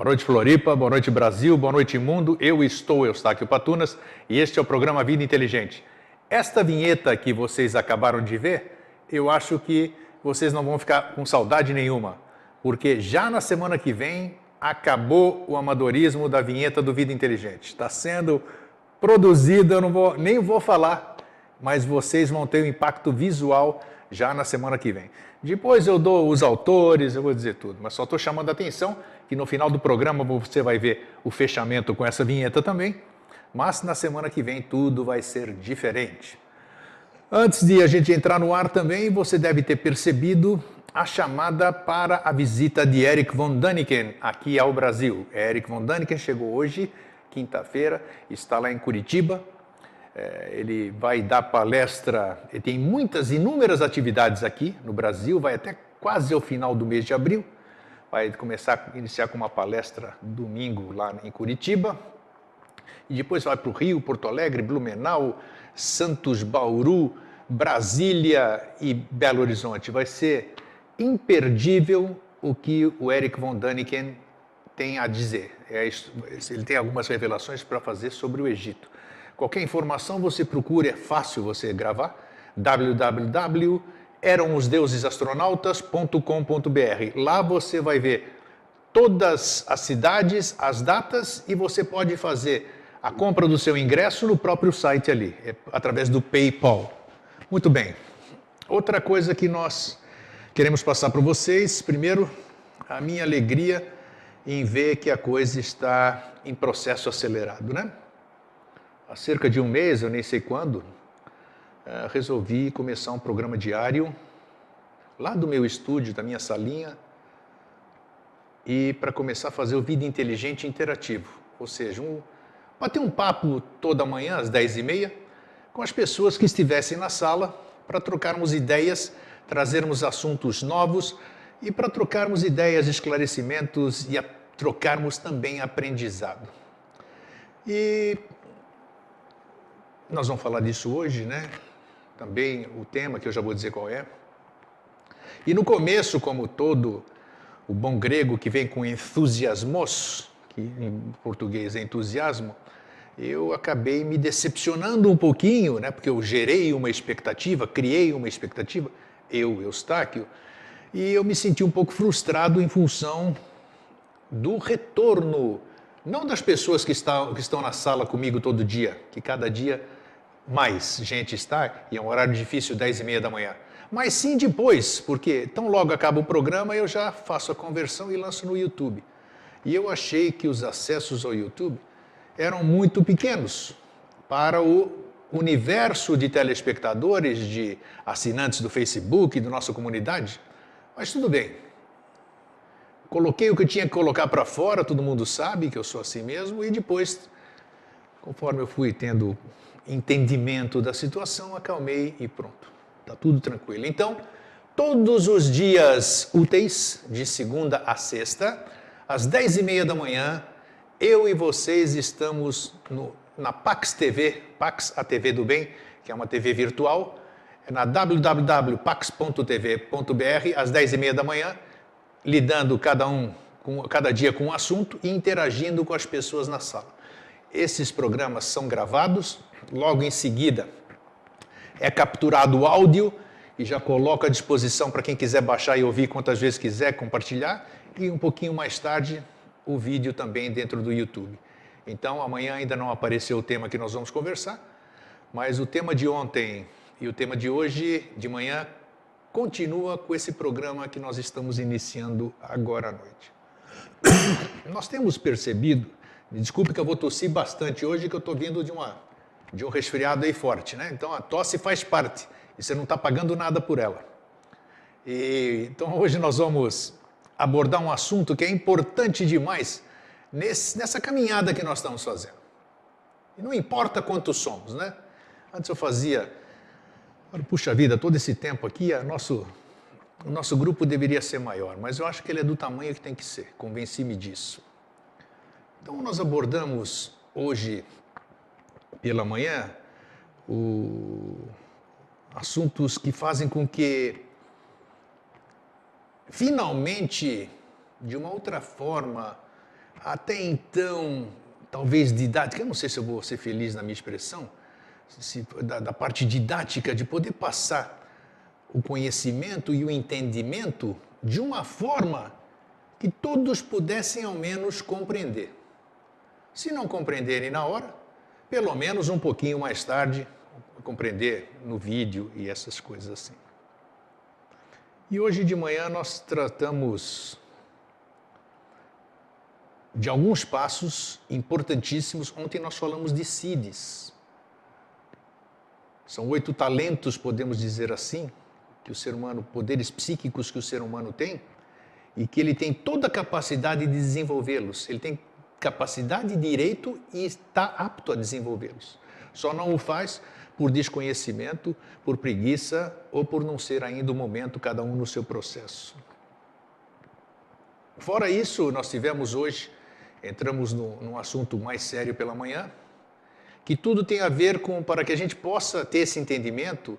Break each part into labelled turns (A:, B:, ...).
A: Boa noite, Floripa. Boa noite, Brasil. Boa noite, mundo. Eu estou Eustáquio Patunas e este é o programa Vida Inteligente. Esta vinheta que vocês acabaram de ver, eu acho que vocês não vão ficar com saudade nenhuma, porque já na semana que vem acabou o amadorismo da vinheta do Vida Inteligente. Está sendo produzida, eu não vou, nem vou falar, mas vocês vão ter um impacto visual já na semana que vem. Depois eu dou os autores, eu vou dizer tudo, mas só estou chamando a atenção que no final do programa você vai ver o fechamento com essa vinheta também, mas na semana que vem tudo vai ser diferente. Antes de a gente entrar no ar também, você deve ter percebido a chamada para a visita de Eric von Daniken aqui ao Brasil. Eric von Daniken chegou hoje, quinta-feira, está lá em Curitiba, ele vai dar palestra, ele tem muitas, inúmeras atividades aqui no Brasil, vai até quase ao final do mês de abril. Vai começar iniciar com uma palestra domingo lá em Curitiba. E depois vai para o Rio, Porto Alegre, Blumenau, Santos, Bauru, Brasília e Belo Horizonte. Vai ser imperdível o que o Eric von Daniken tem a dizer. É, ele tem algumas revelações para fazer sobre o Egito. Qualquer informação você procura, é fácil você gravar. www.eramosdeusesastronautas.com.br. Lá você vai ver todas as cidades, as datas e você pode fazer a compra do seu ingresso no próprio site ali, é através do PayPal. Muito bem. Outra coisa que nós queremos passar para vocês, primeiro, a minha alegria em ver que a coisa está em processo acelerado, né? Há cerca de um mês, eu nem sei quando, é, resolvi começar um programa diário lá do meu estúdio, da minha salinha, e para começar a fazer o Vida Inteligente Interativo, ou seja, um, bater um papo toda manhã às 10h30 com as pessoas que estivessem na sala para trocarmos ideias, trazermos assuntos novos e para trocarmos ideias, esclarecimentos e a, trocarmos também aprendizado. E nós vamos falar disso hoje, né? Também o tema que eu já vou dizer qual é. E no começo, como todo o bom grego que vem com entusiasmos, que em português é entusiasmo, eu acabei me decepcionando um pouquinho, né? Porque eu gerei uma expectativa, criei uma expectativa, eu, Eustáquio, e eu me senti um pouco frustrado em função do retorno, não das pessoas que estão, que estão na sala comigo todo dia, que cada dia mais gente está, e é um horário difícil, 10 e meia da manhã. Mas sim depois, porque tão logo acaba o programa, eu já faço a conversão e lanço no YouTube. E eu achei que os acessos ao YouTube eram muito pequenos para o universo de telespectadores, de assinantes do Facebook, da nossa comunidade. Mas tudo bem. Coloquei o que tinha que colocar para fora, todo mundo sabe que eu sou assim mesmo, e depois, conforme eu fui tendo entendimento da situação, acalmei e pronto. Está tudo tranquilo. Então, todos os dias úteis, de segunda a sexta, às dez e meia da manhã, eu e vocês estamos no, na Pax TV, Pax, a TV do Bem, que é uma TV virtual, é na www.pax.tv.br, às dez e meia da manhã, lidando cada um, com, cada dia com um assunto e interagindo com as pessoas na sala. Esses programas são gravados, logo em seguida é capturado o áudio e já coloco à disposição para quem quiser baixar e ouvir quantas vezes quiser, compartilhar, e um pouquinho mais tarde o vídeo também dentro do YouTube. Então amanhã ainda não apareceu o tema que nós vamos conversar, mas o tema de ontem e o tema de hoje de manhã continua com esse programa que nós estamos iniciando agora à noite. Nós temos percebido, me desculpe que eu vou tossir bastante hoje, que eu estou vindo de uma de um resfriado aí forte, né? Então a tosse faz parte e você não está pagando nada por ela. E, então hoje nós vamos abordar um assunto que é importante demais nesse, nessa caminhada que nós estamos fazendo. E não importa quantos somos, né? Antes eu fazia, puxa vida, todo esse tempo aqui, a nosso, o nosso grupo deveria ser maior, mas eu acho que ele é do tamanho que tem que ser, convenci-me disso. Então nós abordamos hoje pela manhã, o, assuntos que fazem com que, finalmente, de uma outra forma, até então, talvez didática, eu não sei se eu vou ser feliz na minha expressão, se, da, da parte didática, de poder passar o conhecimento e o entendimento de uma forma que todos pudessem ao menos compreender. Se não compreenderem na hora, pelo menos um pouquinho mais tarde, compreender no vídeo e essas coisas assim. E hoje de manhã nós tratamos de alguns passos importantíssimos. Ontem nós falamos de CIDES. São oito talentos, podemos dizer assim, que o ser humano, poderes psíquicos que o ser humano tem, e que ele tem toda a capacidade de desenvolvê-los. Ele tem capacidade, direito e está apto a desenvolvê-los. Só não o faz por desconhecimento, por preguiça ou por não ser ainda o momento, cada um no seu processo. Fora isso, nós tivemos hoje, entramos no, num assunto mais sério pela manhã, que tudo tem a ver com, para que a gente possa ter esse entendimento,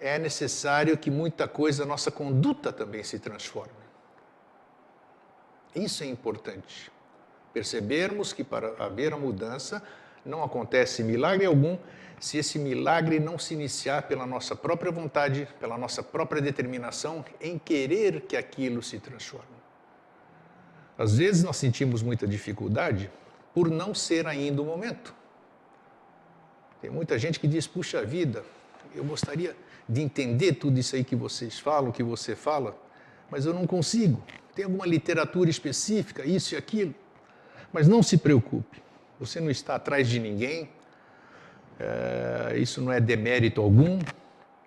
A: é necessário que muita coisa, nossa conduta também se transforme. Isso é importante. Percebermos que para haver a mudança não acontece milagre algum se esse milagre não se iniciar pela nossa própria vontade, pela nossa própria determinação em querer que aquilo se transforme. Às vezes nós sentimos muita dificuldade por não ser ainda o momento. Tem muita gente que diz: puxa vida, eu gostaria de entender tudo isso aí que vocês falam, que você fala, mas eu não consigo. Tem alguma literatura específica, isso e aquilo. Mas não se preocupe, você não está atrás de ninguém, é, isso não é demérito algum.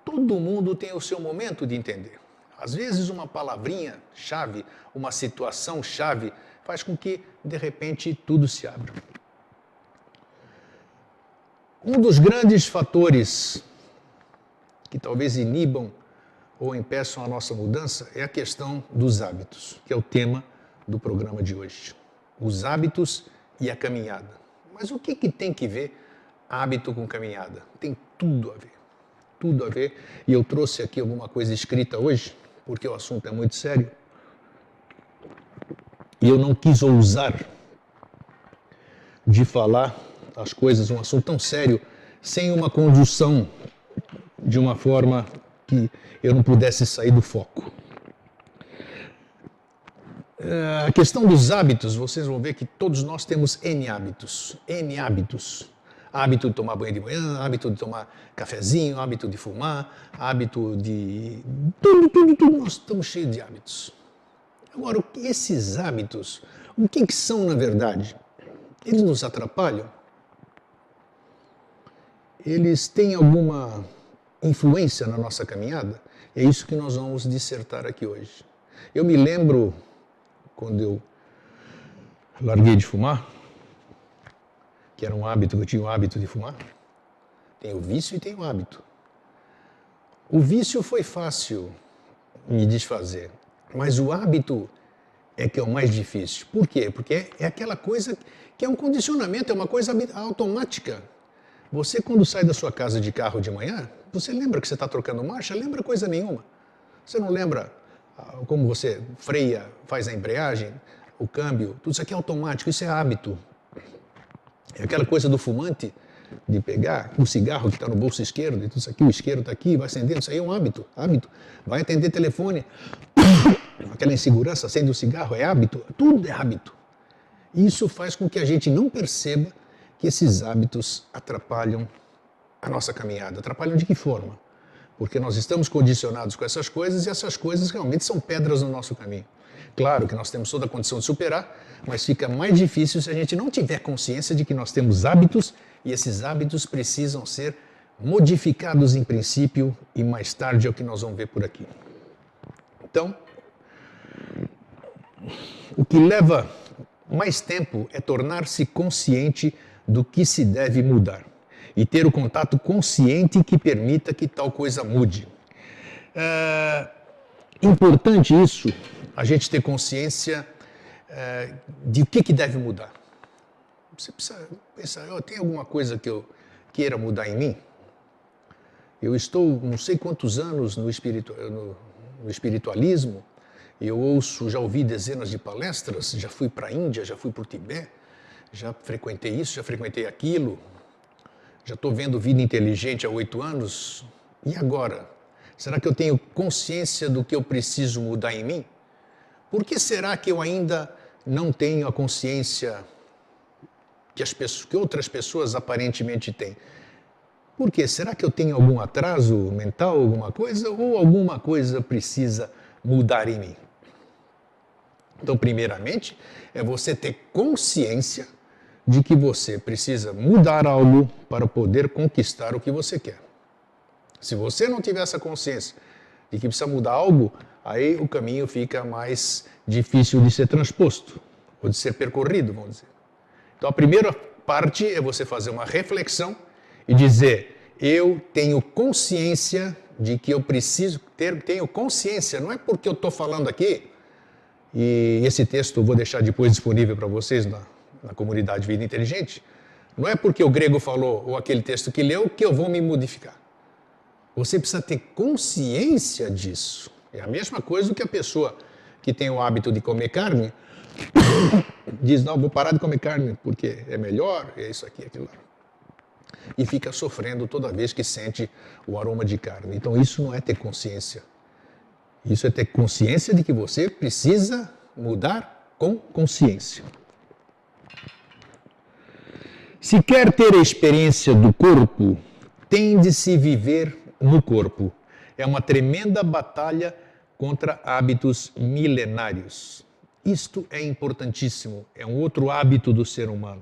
A: Todo mundo tem o seu momento de entender. Às vezes, uma palavrinha chave, uma situação chave, faz com que, de repente, tudo se abra. Um dos grandes fatores que talvez inibam ou impeçam a nossa mudança é a questão dos hábitos, que é o tema do programa de hoje. Os hábitos e a caminhada. Mas o que, que tem que ver hábito com caminhada? Tem tudo a ver. Tudo a ver. E eu trouxe aqui alguma coisa escrita hoje, porque o assunto é muito sério. E eu não quis ousar de falar as coisas, um assunto tão sério, sem uma conjunção de uma forma que eu não pudesse sair do foco. É, a questão dos hábitos, vocês vão ver que todos nós temos N hábitos. N hábitos. Hábito de tomar banho de manhã, hábito de tomar cafezinho, hábito de fumar, hábito de. Tudo, tudo, tudo. Nós estamos cheios de hábitos. Agora, esses hábitos, o que, que são na verdade? Eles nos atrapalham? Eles têm alguma influência na nossa caminhada? É isso que nós vamos dissertar aqui hoje. Eu me lembro quando eu larguei de fumar, que era um hábito, eu tinha o hábito de fumar. Tem o vício e tem o hábito. O vício foi fácil me desfazer, mas o hábito é que é o mais difícil. Por quê? Porque é aquela coisa que é um condicionamento, é uma coisa automática. Você, quando sai da sua casa de carro de manhã, você lembra que você está trocando marcha? Lembra coisa nenhuma. Você não lembra como você freia, faz a embreagem, o câmbio, tudo isso aqui é automático, isso é hábito. É aquela coisa do fumante, de pegar o cigarro que está no bolso esquerdo, e tudo isso aqui, o isqueiro está aqui, vai acendendo, isso aí é um hábito, hábito. Vai atender telefone, aquela insegurança, acende o cigarro, é hábito, tudo é hábito. Isso faz com que a gente não perceba que esses hábitos atrapalham a nossa caminhada. Atrapalham de que forma? Porque nós estamos condicionados com essas coisas e essas coisas realmente são pedras no nosso caminho. Claro que nós temos toda a condição de superar, mas fica mais difícil se a gente não tiver consciência de que nós temos hábitos e esses hábitos precisam ser modificados em princípio e mais tarde é o que nós vamos ver por aqui. Então, o que leva mais tempo é tornar-se consciente do que se deve mudar e ter o contato consciente que permita que tal coisa mude. É importante isso, a gente ter consciência é, de o que, que deve mudar. Você precisa pensar, oh, tem alguma coisa que eu queira mudar em mim? Eu estou não sei quantos anos no, espiritu, no, no espiritualismo, Eu ouço, já ouvi dezenas de palestras, já fui para a Índia, já fui para o Tibete, já frequentei isso, já frequentei aquilo, já estou vendo vida inteligente há oito anos. E agora? Será que eu tenho consciência do que eu preciso mudar em mim? Por que será que eu ainda não tenho a consciência que, as pessoas, que outras pessoas aparentemente têm? Por quê? Será que eu tenho algum atraso mental, alguma coisa, ou alguma coisa precisa mudar em mim? Então, primeiramente, é você ter consciência de que você precisa mudar algo para poder conquistar o que você quer. Se você não tiver essa consciência de que precisa mudar algo, aí o caminho fica mais difícil de ser transposto, ou de ser percorrido, vamos dizer. Então, a primeira parte é você fazer uma reflexão e dizer: eu tenho consciência de que eu preciso ter, tenho consciência, não é porque eu estou falando aqui, e esse texto eu vou deixar depois disponível para vocês na, na comunidade Vida Inteligente, não é porque o grego falou ou aquele texto que leu que eu vou me modificar. Você precisa ter consciência disso. É a mesma coisa que a pessoa que tem o hábito de comer carne diz: Não, vou parar de comer carne porque é melhor, é isso aqui, aquilo lá e fica sofrendo toda vez que sente o aroma de carne. Então isso não é ter consciência. Isso é ter consciência de que você precisa mudar com consciência. Se quer ter a experiência do corpo, tem de se viver no corpo. É uma tremenda batalha contra hábitos milenários. Isto é importantíssimo, é um outro hábito do ser humano.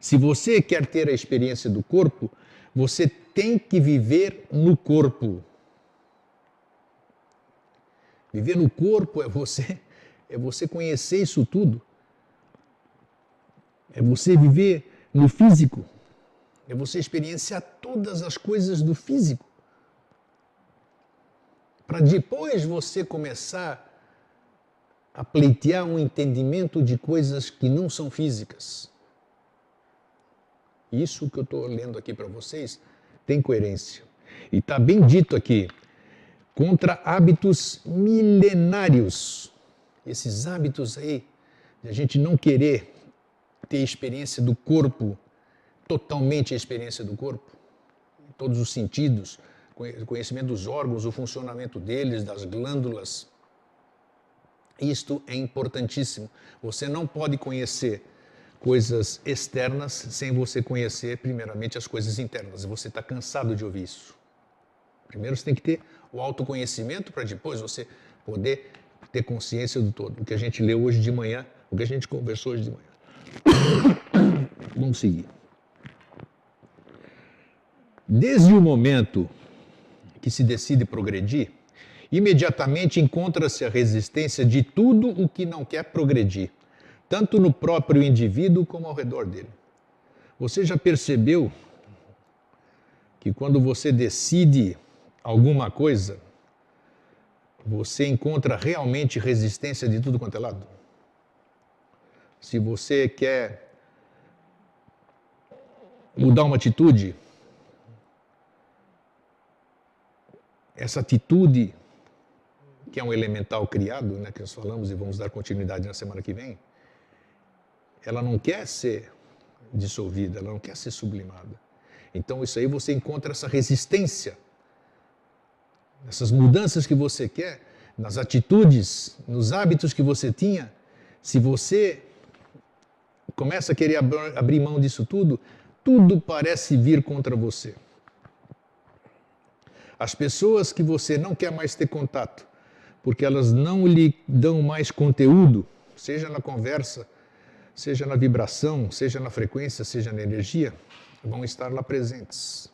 A: Se você quer ter a experiência do corpo, você tem que viver no corpo. Viver no corpo é você é você conhecer isso tudo. É você viver no físico. É você experienciar todas as coisas do físico. Para depois você começar a pleitear um entendimento de coisas que não são físicas. Isso que eu estou lendo aqui para vocês tem coerência. E está bem dito aqui, contra hábitos milenários. Esses hábitos aí, de a gente não querer ter experiência do corpo, totalmente a experiência do corpo, em todos os sentidos, conhecimento dos órgãos, o funcionamento deles, das glândulas. Isto é importantíssimo. Você não pode conhecer coisas externas sem você conhecer, primeiramente, as coisas internas. Você está cansado de ouvir isso. Primeiro você tem que ter o autoconhecimento para depois você poder ter consciência do todo. O que a gente leu hoje de manhã, o que a gente conversou hoje de manhã. Vamos seguir. Desde o momento que se decide progredir, imediatamente encontra-se a resistência de tudo o que não quer progredir tanto no próprio indivíduo como ao redor dele. Você já percebeu que quando você decide alguma coisa, você encontra realmente resistência de tudo quanto é lado? Se você quer mudar uma atitude, essa atitude, que é um elemental criado, né, que nós falamos e vamos dar continuidade na semana que vem, ela não quer ser dissolvida, ela não quer ser sublimada. Então, isso aí você encontra essa resistência, essas mudanças que você quer, nas atitudes, nos hábitos que você tinha. Se você começa a querer abrir mão disso tudo, tudo parece vir contra você. As pessoas que você não quer mais ter contato, porque elas não lhe dão mais conteúdo, seja na conversa, seja na vibração, seja na frequência, seja na energia, vão estar lá presentes,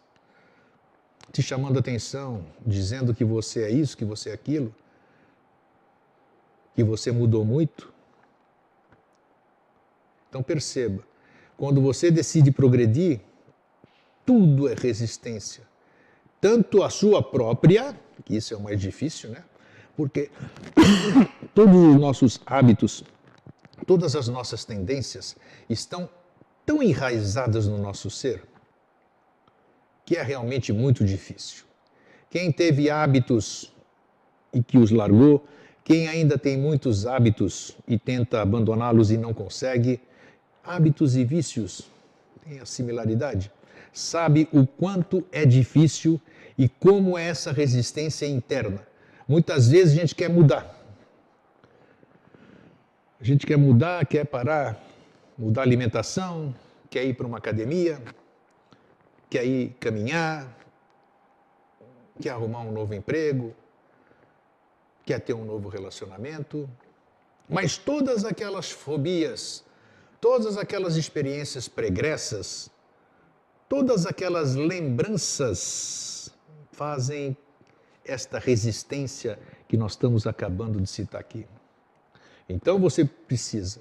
A: te chamando atenção, dizendo que você é isso, que você é aquilo, que você mudou muito. Então perceba, quando você decide progredir, tudo é resistência. Tanto a sua própria, que isso é o mais difícil, né? Porque todos os nossos hábitos todas as nossas tendências estão tão enraizadas no nosso ser que é realmente muito difícil. Quem teve hábitos e que os largou, Quem ainda tem muitos hábitos e tenta abandoná-los e não consegue, hábitos e vícios têm a similaridade. Sabe o quanto é difícil e como é essa resistência interna. Muitas vezes a gente quer mudar. A gente quer mudar, quer parar, mudar a alimentação, quer ir para uma academia, quer ir caminhar, quer arrumar um novo emprego, quer ter um novo relacionamento. Mas todas aquelas fobias, todas aquelas experiências pregressas, todas aquelas lembranças fazem esta resistência que nós estamos acabando de citar aqui. Então você precisa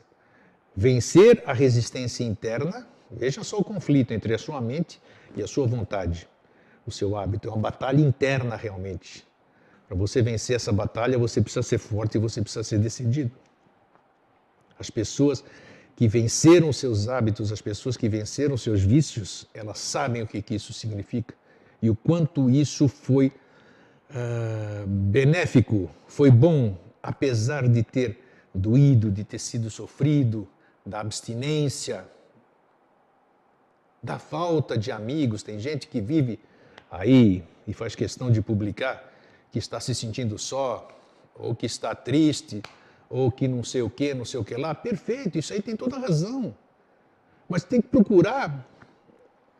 A: vencer a resistência interna. Veja só o conflito entre a sua mente e a sua vontade, o seu hábito. É uma batalha interna realmente. Para você vencer essa batalha, você precisa ser forte e você precisa ser decidido. As pessoas que venceram seus hábitos, as pessoas que venceram seus vícios, elas sabem o que, que isso significa e o quanto isso foi uh, benéfico, foi bom, apesar de ter doído, de ter sido sofrido, da abstinência, da falta de amigos. Tem gente que vive aí e faz questão de publicar que está se sentindo só, ou que está triste, ou que não sei o que, não sei o que lá. Perfeito, isso aí tem toda razão. Mas tem que procurar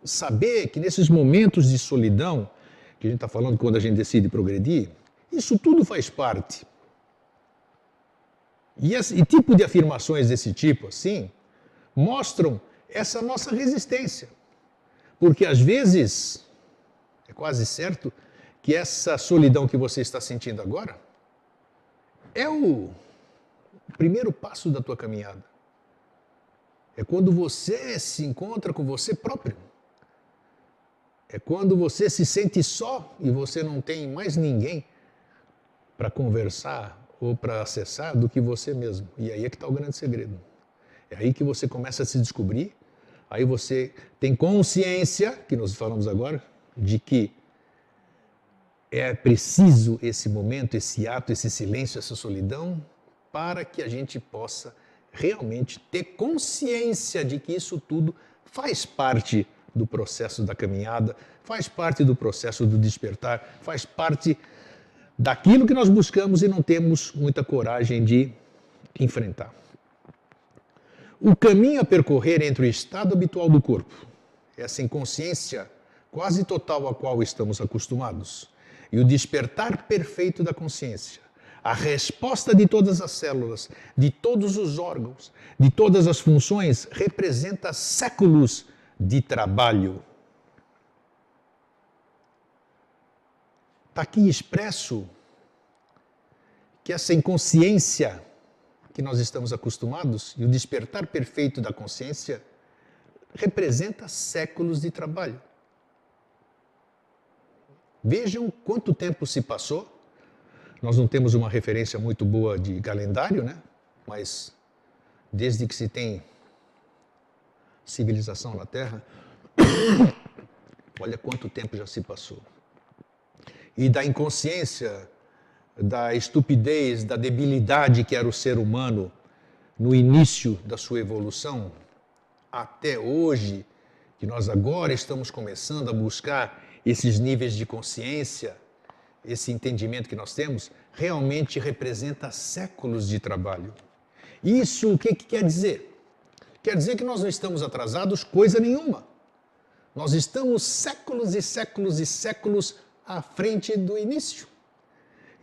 A: saber que nesses momentos de solidão, que a gente está falando quando a gente decide progredir, isso tudo faz parte. E, esse, e tipo de afirmações desse tipo, assim, mostram essa nossa resistência. Porque às vezes, é quase certo, que essa solidão que você está sentindo agora é o primeiro passo da tua caminhada. É quando você se encontra com você próprio. É quando você se sente só e você não tem mais ninguém para conversar ou para acessar do que você mesmo. E aí é que está o grande segredo. É aí que você começa a se descobrir, aí você tem consciência, que nós falamos agora, de que é preciso esse momento, esse ato, esse silêncio, essa solidão, para que a gente possa realmente ter consciência de que isso tudo faz parte do processo da caminhada, faz parte do processo do despertar, faz parte daquilo que nós buscamos e não temos muita coragem de enfrentar. O caminho a percorrer entre o estado habitual do corpo, essa inconsciência quase total a qual estamos acostumados, e o despertar perfeito da consciência, a resposta de todas as células, de todos os órgãos, de todas as funções, representa séculos de trabalho Está aqui expresso que essa inconsciência que nós estamos acostumados e o despertar perfeito da consciência representa séculos de trabalho. Vejam quanto tempo se passou. Nós não temos uma referência muito boa de calendário, né? Mas desde que se tem civilização na Terra, olha quanto tempo já se passou e da inconsciência, da estupidez, da debilidade que era o ser humano no início da sua evolução, até hoje, que nós agora estamos começando a buscar esses níveis de consciência, esse entendimento que nós temos, realmente representa séculos de trabalho. Isso o que, que quer dizer? Quer dizer que nós não estamos atrasados coisa nenhuma. Nós estamos séculos e séculos e séculos à frente do início.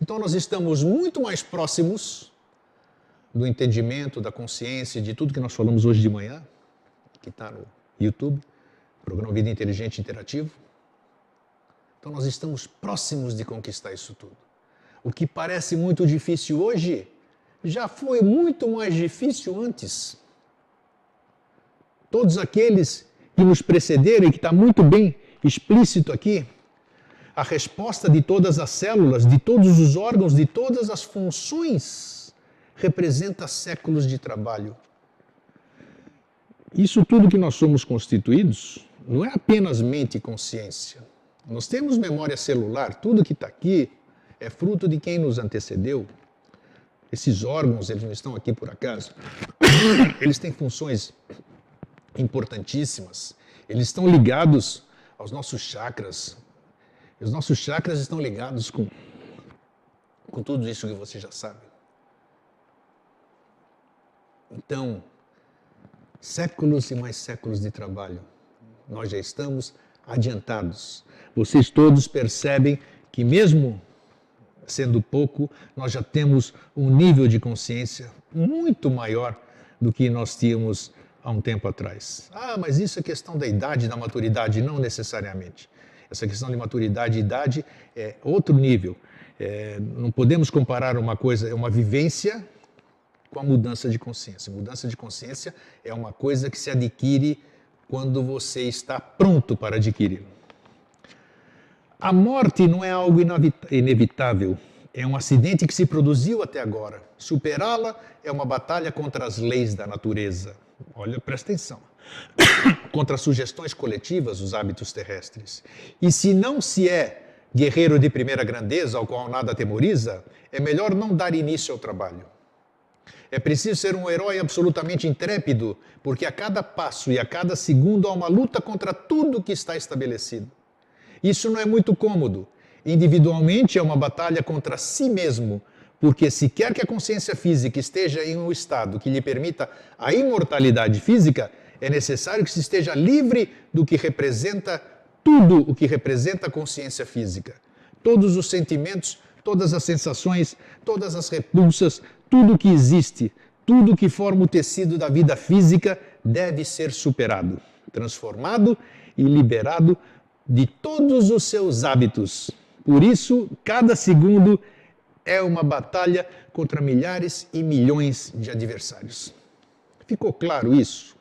A: Então nós estamos muito mais próximos do entendimento, da consciência, de tudo que nós falamos hoje de manhã, que está no YouTube, programa Vida Inteligente Interativo. Então nós estamos próximos de conquistar isso tudo. O que parece muito difícil hoje já foi muito mais difícil antes. Todos aqueles que nos precederam e que está muito bem explícito aqui, a resposta de todas as células, de todos os órgãos, de todas as funções, representa séculos de trabalho. Isso tudo que nós somos constituídos não é apenas mente e consciência. Nós temos memória celular, tudo que está aqui é fruto de quem nos antecedeu. Esses órgãos, eles não estão aqui por acaso. Eles têm funções importantíssimas. Eles estão ligados aos nossos chakras. Os nossos chakras estão ligados com, com tudo isso que você já sabe. Então, séculos e mais séculos de trabalho, nós já estamos adiantados. Vocês todos percebem que, mesmo sendo pouco, nós já temos um nível de consciência muito maior do que nós tínhamos há um tempo atrás. Ah, mas isso é questão da idade, da maturidade, não necessariamente. Essa questão de maturidade e idade é outro nível. É, não podemos comparar uma coisa, é uma vivência com a mudança de consciência. Mudança de consciência é uma coisa que se adquire quando você está pronto para adquirir. A morte não é algo inevitável, é um acidente que se produziu até agora. Superá-la é uma batalha contra as leis da natureza. Olha, presta atenção. contra as sugestões coletivas, os hábitos terrestres. E se não se é guerreiro de primeira grandeza, ao qual nada temoriza, é melhor não dar início ao trabalho. É preciso ser um herói absolutamente intrépido, porque a cada passo e a cada segundo há uma luta contra tudo que está estabelecido. Isso não é muito cômodo. Individualmente é uma batalha contra si mesmo, porque se quer que a consciência física esteja em um estado que lhe permita a imortalidade física, é necessário que se esteja livre do que representa tudo o que representa a consciência física. Todos os sentimentos, todas as sensações, todas as repulsas, tudo que existe, tudo que forma o tecido da vida física deve ser superado, transformado e liberado de todos os seus hábitos. Por isso, cada segundo é uma batalha contra milhares e milhões de adversários. Ficou claro isso?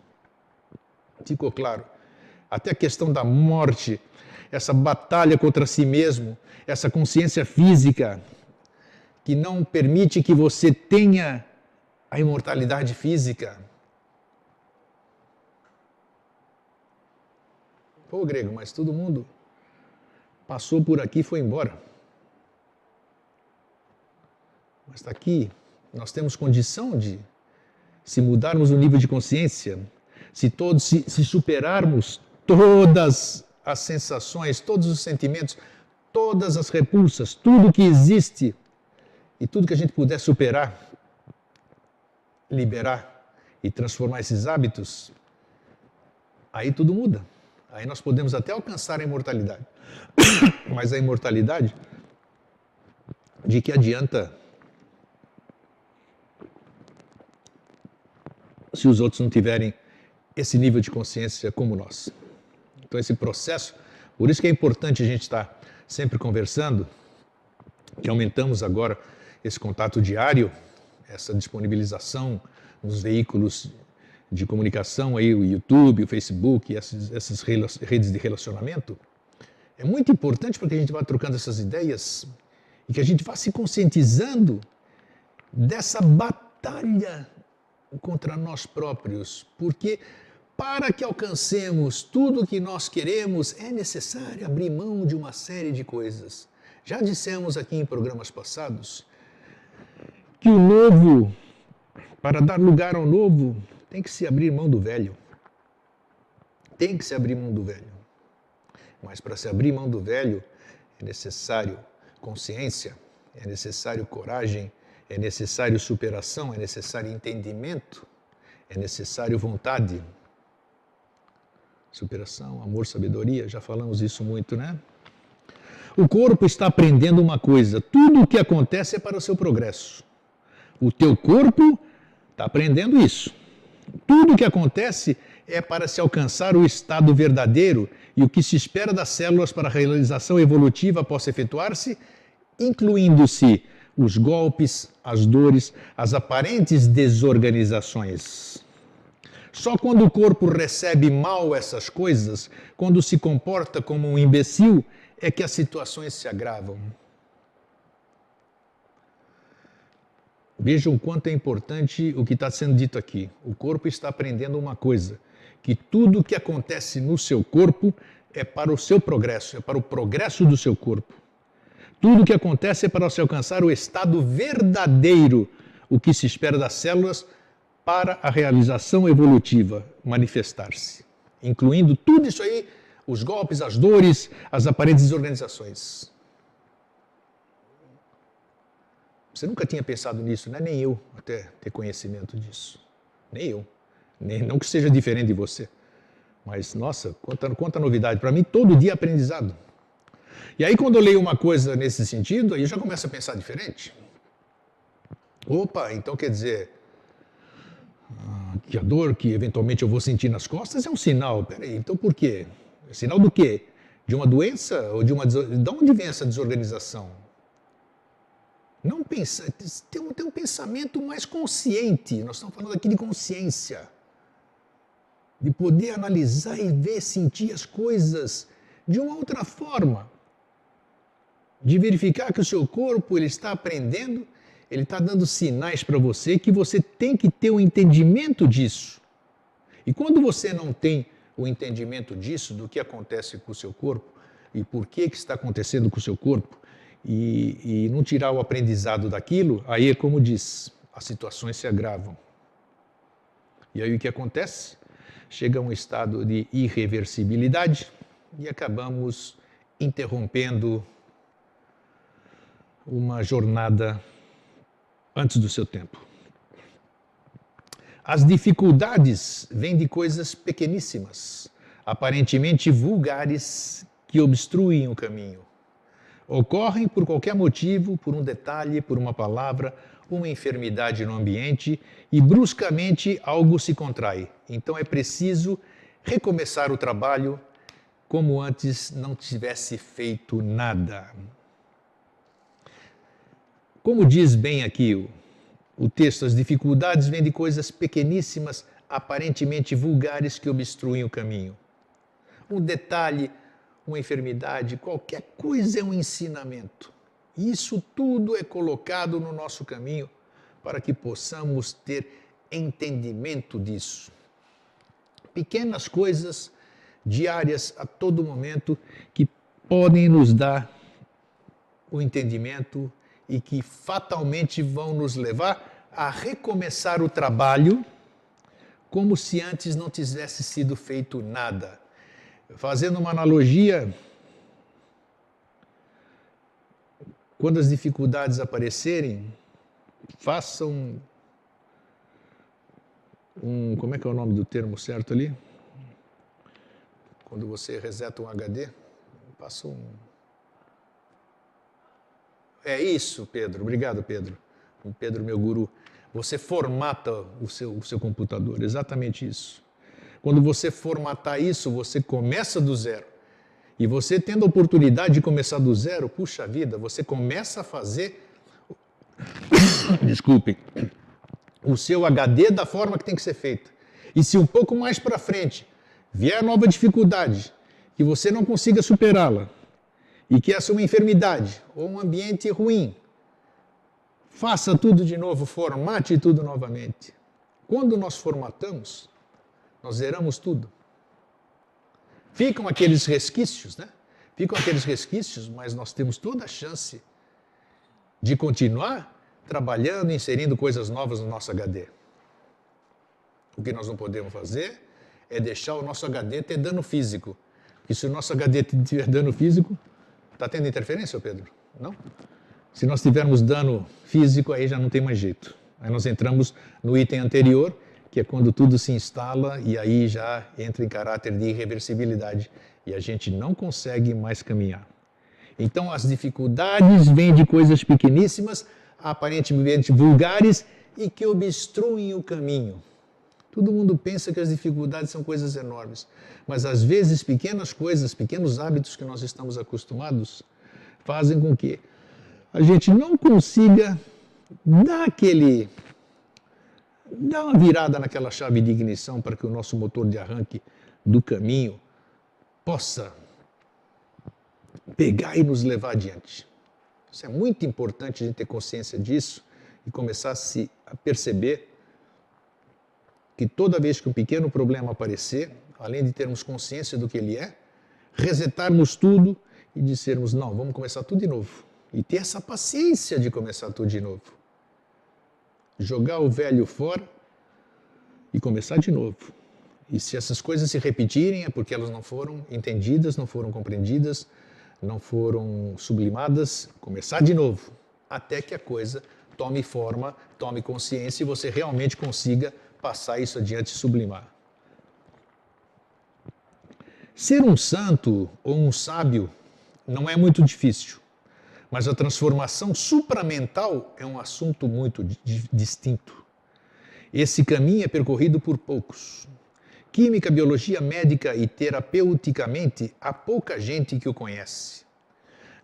A: Ficou claro. Até a questão da morte, essa batalha contra si mesmo, essa consciência física que não permite que você tenha a imortalidade física. Pô, grego, mas todo mundo passou por aqui e foi embora. Mas está aqui, nós temos condição de, se mudarmos o nível de consciência, se todos se, se superarmos todas as sensações, todos os sentimentos, todas as repulsas, tudo que existe e tudo que a gente puder superar, liberar e transformar esses hábitos, aí tudo muda. Aí nós podemos até alcançar a imortalidade. Mas a imortalidade, de que adianta se os outros não tiverem esse nível de consciência como nós. Então, esse processo, por isso que é importante a gente estar sempre conversando, que aumentamos agora esse contato diário, essa disponibilização nos veículos de comunicação, aí, o YouTube, o Facebook, essas, essas redes de relacionamento, é muito importante para que a gente vá trocando essas ideias e que a gente vá se conscientizando dessa batalha contra nós próprios, porque para que alcancemos tudo o que nós queremos é necessário abrir mão de uma série de coisas. Já dissemos aqui em programas passados que o novo, para dar lugar ao novo, tem que se abrir mão do velho. Tem que se abrir mão do velho. Mas para se abrir mão do velho é necessário consciência, é necessário coragem, é necessário superação, é necessário entendimento, é necessário vontade. Superação, amor, sabedoria, já falamos isso muito, né? O corpo está aprendendo uma coisa: tudo o que acontece é para o seu progresso. O teu corpo está aprendendo isso. Tudo o que acontece é para se alcançar o estado verdadeiro e o que se espera das células para a realização evolutiva possa efetuar-se, incluindo-se os golpes, as dores, as aparentes desorganizações. Só quando o corpo recebe mal essas coisas, quando se comporta como um imbecil, é que as situações se agravam. Vejam quanto é importante o que está sendo dito aqui. O corpo está aprendendo uma coisa: que tudo o que acontece no seu corpo é para o seu progresso, é para o progresso do seu corpo. Tudo o que acontece é para se alcançar o estado verdadeiro, o que se espera das células para a realização evolutiva manifestar-se, incluindo tudo isso aí, os golpes, as dores, as aparentes desorganizações. Você nunca tinha pensado nisso, né? nem eu até ter conhecimento disso. Nem eu. Nem, não que seja diferente de você. Mas, nossa, quanta, quanta novidade. Para mim, todo dia é aprendizado. E aí, quando eu leio uma coisa nesse sentido, aí eu já começo a pensar diferente. Opa, então quer dizer que a dor que eventualmente eu vou sentir nas costas é um sinal. Peraí, então por quê? É sinal do quê? De uma doença ou de uma de onde vem essa desorganização? Não pensa, tem um, tem um pensamento mais consciente. Nós estamos falando aqui de consciência, de poder analisar e ver, sentir as coisas de uma outra forma, de verificar que o seu corpo ele está aprendendo ele está dando sinais para você que você tem que ter o um entendimento disso. E quando você não tem o entendimento disso, do que acontece com o seu corpo e por que, que está acontecendo com o seu corpo, e, e não tirar o aprendizado daquilo, aí é como diz, as situações se agravam. E aí o que acontece? Chega a um estado de irreversibilidade e acabamos interrompendo uma jornada antes do seu tempo. As dificuldades vêm de coisas pequeníssimas, aparentemente vulgares, que obstruem o caminho. Ocorrem por qualquer motivo, por um detalhe, por uma palavra, uma enfermidade no ambiente e bruscamente algo se contrai. Então é preciso recomeçar o trabalho como antes não tivesse feito nada. Como diz bem aqui o, o texto, as dificuldades vêm de coisas pequeníssimas, aparentemente vulgares, que obstruem o caminho. Um detalhe, uma enfermidade, qualquer coisa é um ensinamento. Isso tudo é colocado no nosso caminho para que possamos ter entendimento disso. Pequenas coisas diárias a todo momento que podem nos dar o entendimento e que fatalmente vão nos levar a recomeçar o trabalho como se antes não tivesse sido feito nada. Fazendo uma analogia, quando as dificuldades aparecerem, façam um, como é que é o nome do termo certo ali? Quando você reseta um HD, passa um é isso, Pedro. Obrigado, Pedro. O Pedro, meu guru. Você formata o seu, o seu computador, exatamente isso. Quando você formatar isso, você começa do zero. E você tendo a oportunidade de começar do zero, puxa vida, você começa a fazer. Desculpem. O seu HD da forma que tem que ser feita. E se um pouco mais para frente vier nova dificuldade, que você não consiga superá-la, e que essa é uma enfermidade ou um ambiente ruim, faça tudo de novo, formate tudo novamente. Quando nós formatamos, nós zeramos tudo. Ficam aqueles resquícios, né? Ficam aqueles resquícios, mas nós temos toda a chance de continuar trabalhando, inserindo coisas novas no nosso HD. O que nós não podemos fazer é deixar o nosso HD ter dano físico. E se o nosso HD tiver dano físico, Está tendo interferência, Pedro? Não? Se nós tivermos dano físico, aí já não tem mais jeito. Aí nós entramos no item anterior, que é quando tudo se instala e aí já entra em caráter de irreversibilidade e a gente não consegue mais caminhar. Então as dificuldades vêm de coisas pequeníssimas, aparentemente vulgares e que obstruem o caminho. Todo mundo pensa que as dificuldades são coisas enormes, mas às vezes pequenas coisas, pequenos hábitos que nós estamos acostumados fazem com que a gente não consiga dar aquele dar uma virada naquela chave de ignição para que o nosso motor de arranque do caminho possa pegar e nos levar adiante. Isso é muito importante a gente ter consciência disso e começar a se a perceber que toda vez que um pequeno problema aparecer, além de termos consciência do que ele é, resetarmos tudo e dissermos: não, vamos começar tudo de novo. E ter essa paciência de começar tudo de novo. jogar o velho fora e começar de novo. E se essas coisas se repetirem é porque elas não foram entendidas, não foram compreendidas, não foram sublimadas, começar de novo, até que a coisa tome forma, tome consciência e você realmente consiga passar isso adiante e sublimar. Ser um santo ou um sábio não é muito difícil, mas a transformação supramental é um assunto muito distinto. Esse caminho é percorrido por poucos. Química, biologia médica e terapeuticamente, há pouca gente que o conhece.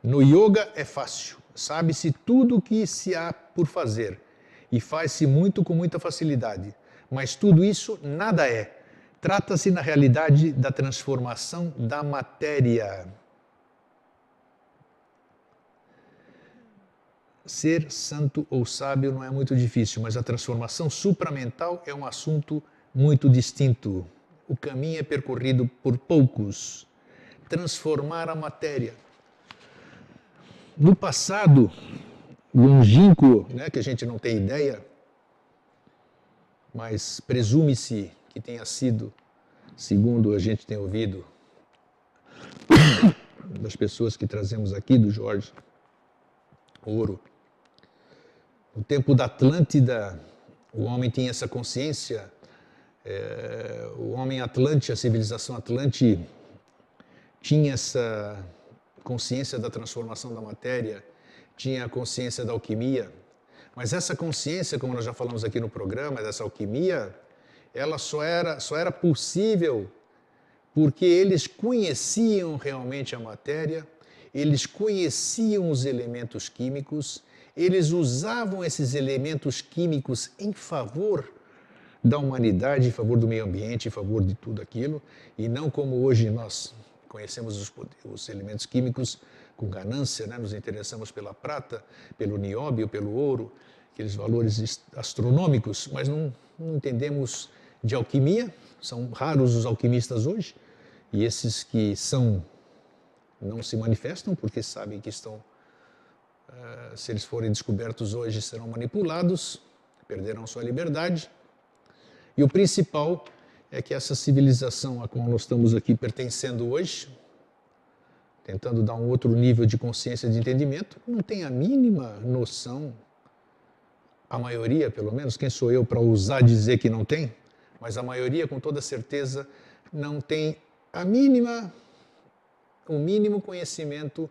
A: No yoga é fácil, sabe-se tudo o que se há por fazer e faz-se muito com muita facilidade, mas tudo isso nada é Trata-se, na realidade, da transformação da matéria. Ser santo ou sábio não é muito difícil, mas a transformação supramental é um assunto muito distinto. O caminho é percorrido por poucos. Transformar a matéria. No passado longínquo, né, que a gente não tem ideia, mas presume-se que tenha sido, segundo a gente tem ouvido, das pessoas que trazemos aqui, do Jorge Ouro. No tempo da Atlântida, o homem tinha essa consciência, é, o homem Atlante, a civilização Atlante, tinha essa consciência da transformação da matéria, tinha a consciência da alquimia, mas essa consciência, como nós já falamos aqui no programa, dessa alquimia, ela só era, só era possível porque eles conheciam realmente a matéria, eles conheciam os elementos químicos, eles usavam esses elementos químicos em favor da humanidade, em favor do meio ambiente, em favor de tudo aquilo, e não como hoje nós conhecemos os, os elementos químicos com ganância, né? nos interessamos pela prata, pelo nióbio, pelo ouro, aqueles valores astronômicos, mas não, não entendemos de alquimia, são raros os alquimistas hoje, e esses que são não se manifestam porque sabem que estão, uh, se eles forem descobertos hoje, serão manipulados, perderão sua liberdade. E o principal é que essa civilização a qual nós estamos aqui pertencendo hoje, tentando dar um outro nível de consciência de entendimento, não tem a mínima noção, a maioria pelo menos, quem sou eu para ousar dizer que não tem? mas a maioria, com toda certeza, não tem a mínima, o mínimo conhecimento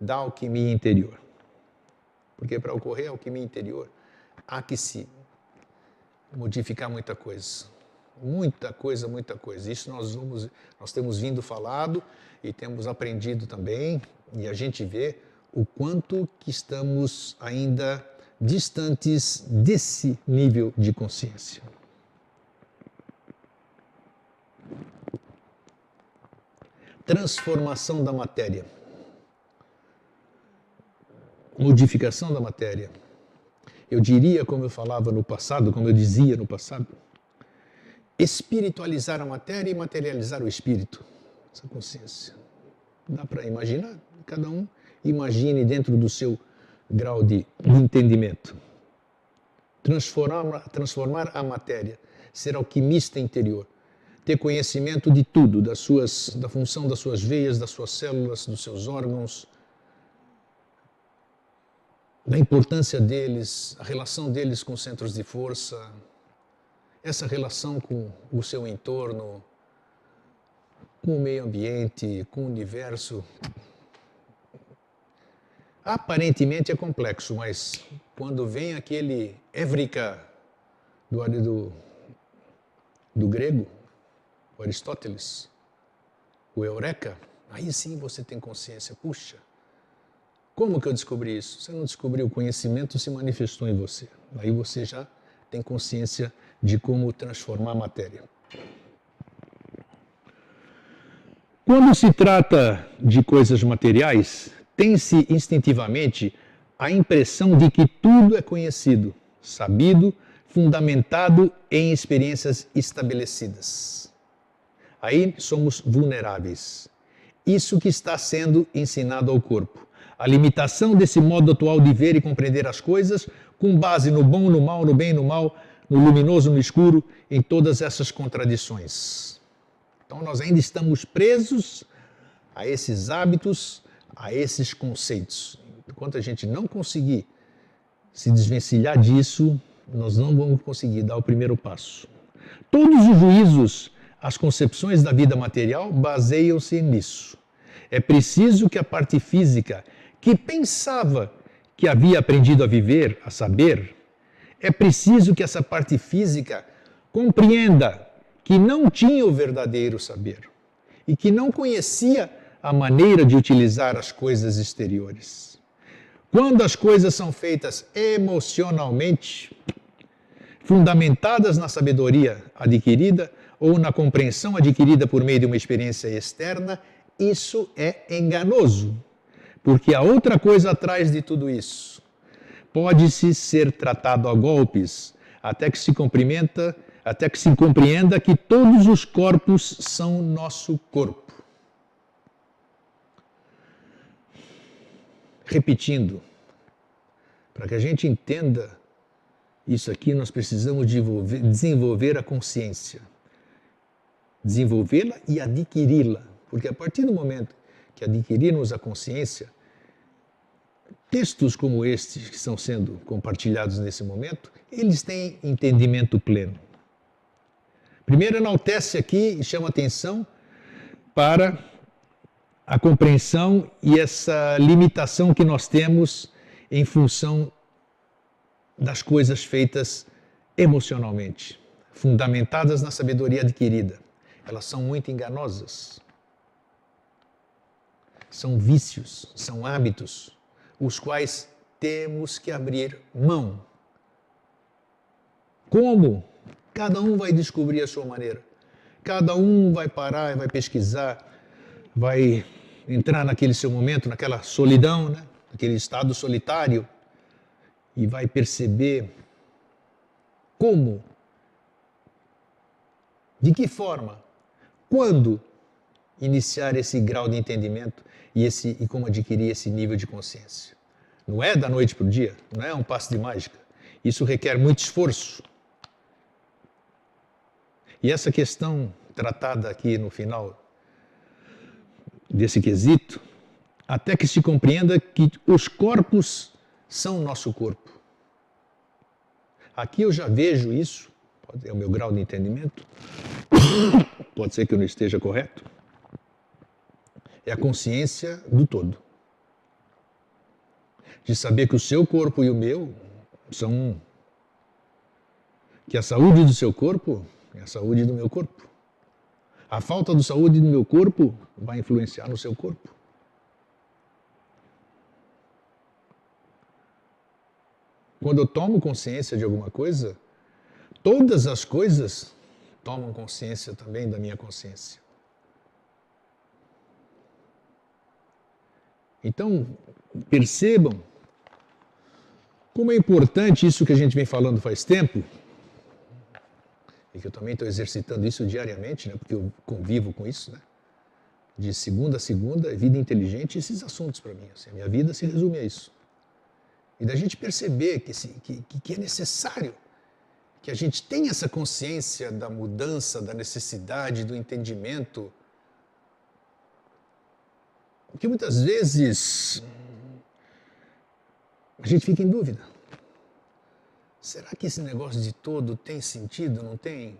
A: da alquimia interior. Porque para ocorrer a alquimia interior, há que se modificar muita coisa. Muita coisa, muita coisa. Isso nós, vamos, nós temos vindo falado e temos aprendido também, e a gente vê o quanto que estamos ainda distantes desse nível de consciência. transformação da matéria, modificação da matéria. Eu diria, como eu falava no passado, como eu dizia no passado, espiritualizar a matéria e materializar o espírito, essa consciência. Dá para imaginar? Cada um imagine dentro do seu grau de, entendimento. Transformar, transformar a matéria, ser alquimista interior ter conhecimento de tudo, das suas, da função das suas veias, das suas células, dos seus órgãos, da importância deles, a relação deles com centros de força, essa relação com o seu entorno, com o meio ambiente, com o universo. Aparentemente é complexo, mas quando vem aquele Évrica do, do, do grego, o Aristóteles, o Eureka, aí sim você tem consciência. Puxa, como que eu descobri isso? Você não descobriu, o conhecimento se manifestou em você. Aí você já tem consciência de como transformar a matéria. Quando se trata de coisas materiais, tem-se instintivamente a impressão de que tudo é conhecido, sabido, fundamentado em experiências estabelecidas. Aí somos vulneráveis. Isso que está sendo ensinado ao corpo. A limitação desse modo atual de ver e compreender as coisas, com base no bom, no mal, no bem, no mal, no luminoso, no escuro, em todas essas contradições. Então nós ainda estamos presos a esses hábitos, a esses conceitos. Enquanto a gente não conseguir se desvencilhar disso, nós não vamos conseguir dar o primeiro passo. Todos os juízos, as concepções da vida material baseiam-se nisso. É preciso que a parte física, que pensava que havia aprendido a viver, a saber, é preciso que essa parte física compreenda que não tinha o verdadeiro saber e que não conhecia a maneira de utilizar as coisas exteriores. Quando as coisas são feitas emocionalmente, fundamentadas na sabedoria adquirida ou na compreensão adquirida por meio de uma experiência externa, isso é enganoso, porque há outra coisa atrás de tudo isso. Pode-se ser tratado a golpes até que se cumprimenta, até que se compreenda que todos os corpos são nosso corpo. Repetindo, para que a gente entenda isso aqui, nós precisamos desenvolver a consciência. Desenvolvê-la e adquiri-la. Porque a partir do momento que adquirirmos a consciência, textos como estes que estão sendo compartilhados nesse momento, eles têm entendimento pleno. Primeiro, enaltece aqui e chama atenção para a compreensão e essa limitação que nós temos em função das coisas feitas emocionalmente, fundamentadas na sabedoria adquirida. Elas são muito enganosas. São vícios, são hábitos, os quais temos que abrir mão. Como? Cada um vai descobrir a sua maneira. Cada um vai parar e vai pesquisar, vai entrar naquele seu momento, naquela solidão, né? naquele estado solitário e vai perceber como, de que forma, quando iniciar esse grau de entendimento e, esse, e como adquirir esse nível de consciência. Não é da noite para o dia, não é um passo de mágica. Isso requer muito esforço. E essa questão tratada aqui no final desse quesito, até que se compreenda que os corpos são o nosso corpo. Aqui eu já vejo isso, é o meu grau de entendimento, pode ser que eu não esteja correto. É a consciência do todo. De saber que o seu corpo e o meu são um. Que a saúde do seu corpo é a saúde do meu corpo. A falta de saúde do meu corpo vai influenciar no seu corpo. Quando eu tomo consciência de alguma coisa, todas as coisas tomam consciência também da minha consciência. Então, percebam como é importante isso que a gente vem falando faz tempo, e que eu também estou exercitando isso diariamente, né, porque eu convivo com isso, né? De segunda a segunda, vida inteligente, esses assuntos para mim. Assim, a minha vida se resume a isso. E da gente perceber que, que, que é necessário que a gente tenha essa consciência da mudança, da necessidade, do entendimento. Porque muitas vezes a gente fica em dúvida. Será que esse negócio de todo tem sentido? Não tem?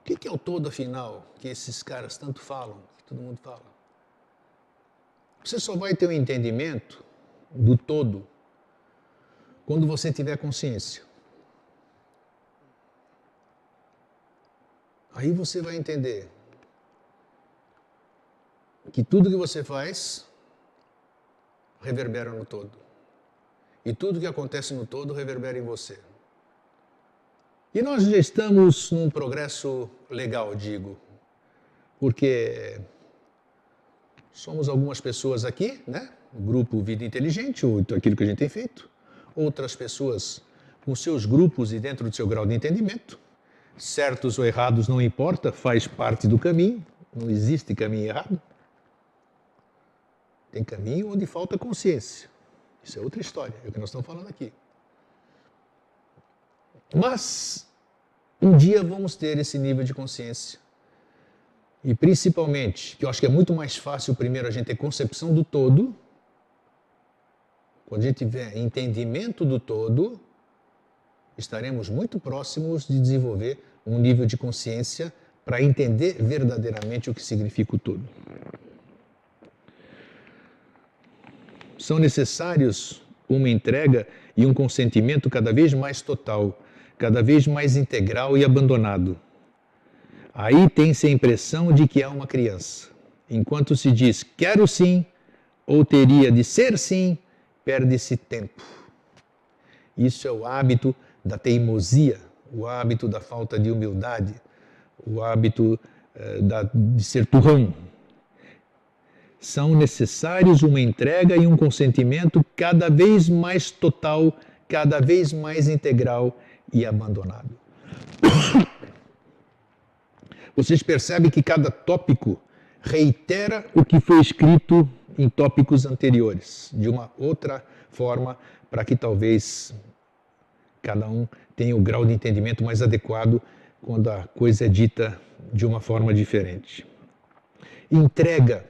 A: O que é o todo, afinal, que esses caras tanto falam, que todo mundo fala? Você só vai ter um entendimento do todo quando você tiver consciência. Aí você vai entender que tudo que você faz reverbera no todo. E tudo que acontece no todo reverbera em você. E nós já estamos num progresso legal, digo, porque somos algumas pessoas aqui, né? o grupo Vida Inteligente, ou aquilo que a gente tem feito, outras pessoas com seus grupos e dentro do seu grau de entendimento. Certos ou errados não importa, faz parte do caminho, não existe caminho errado. Tem caminho onde falta consciência. Isso é outra história, é o que nós estamos falando aqui. Mas um dia vamos ter esse nível de consciência. E principalmente, que eu acho que é muito mais fácil primeiro a gente ter concepção do todo. Quando a gente tiver entendimento do todo, estaremos muito próximos de desenvolver um nível de consciência para entender verdadeiramente o que significa o todo. São necessários uma entrega e um consentimento cada vez mais total cada vez mais integral e abandonado. Aí tem-se a impressão de que é uma criança. Enquanto se diz quero sim, ou teria de ser sim, perde-se tempo. Isso é o hábito da teimosia, o hábito da falta de humildade, o hábito eh, da, de ser turrão. São necessários uma entrega e um consentimento cada vez mais total, cada vez mais integral e abandonado. Vocês percebem que cada tópico reitera o que foi escrito em tópicos anteriores, de uma outra forma, para que talvez cada um tenha o grau de entendimento mais adequado quando a coisa é dita de uma forma diferente. Entrega,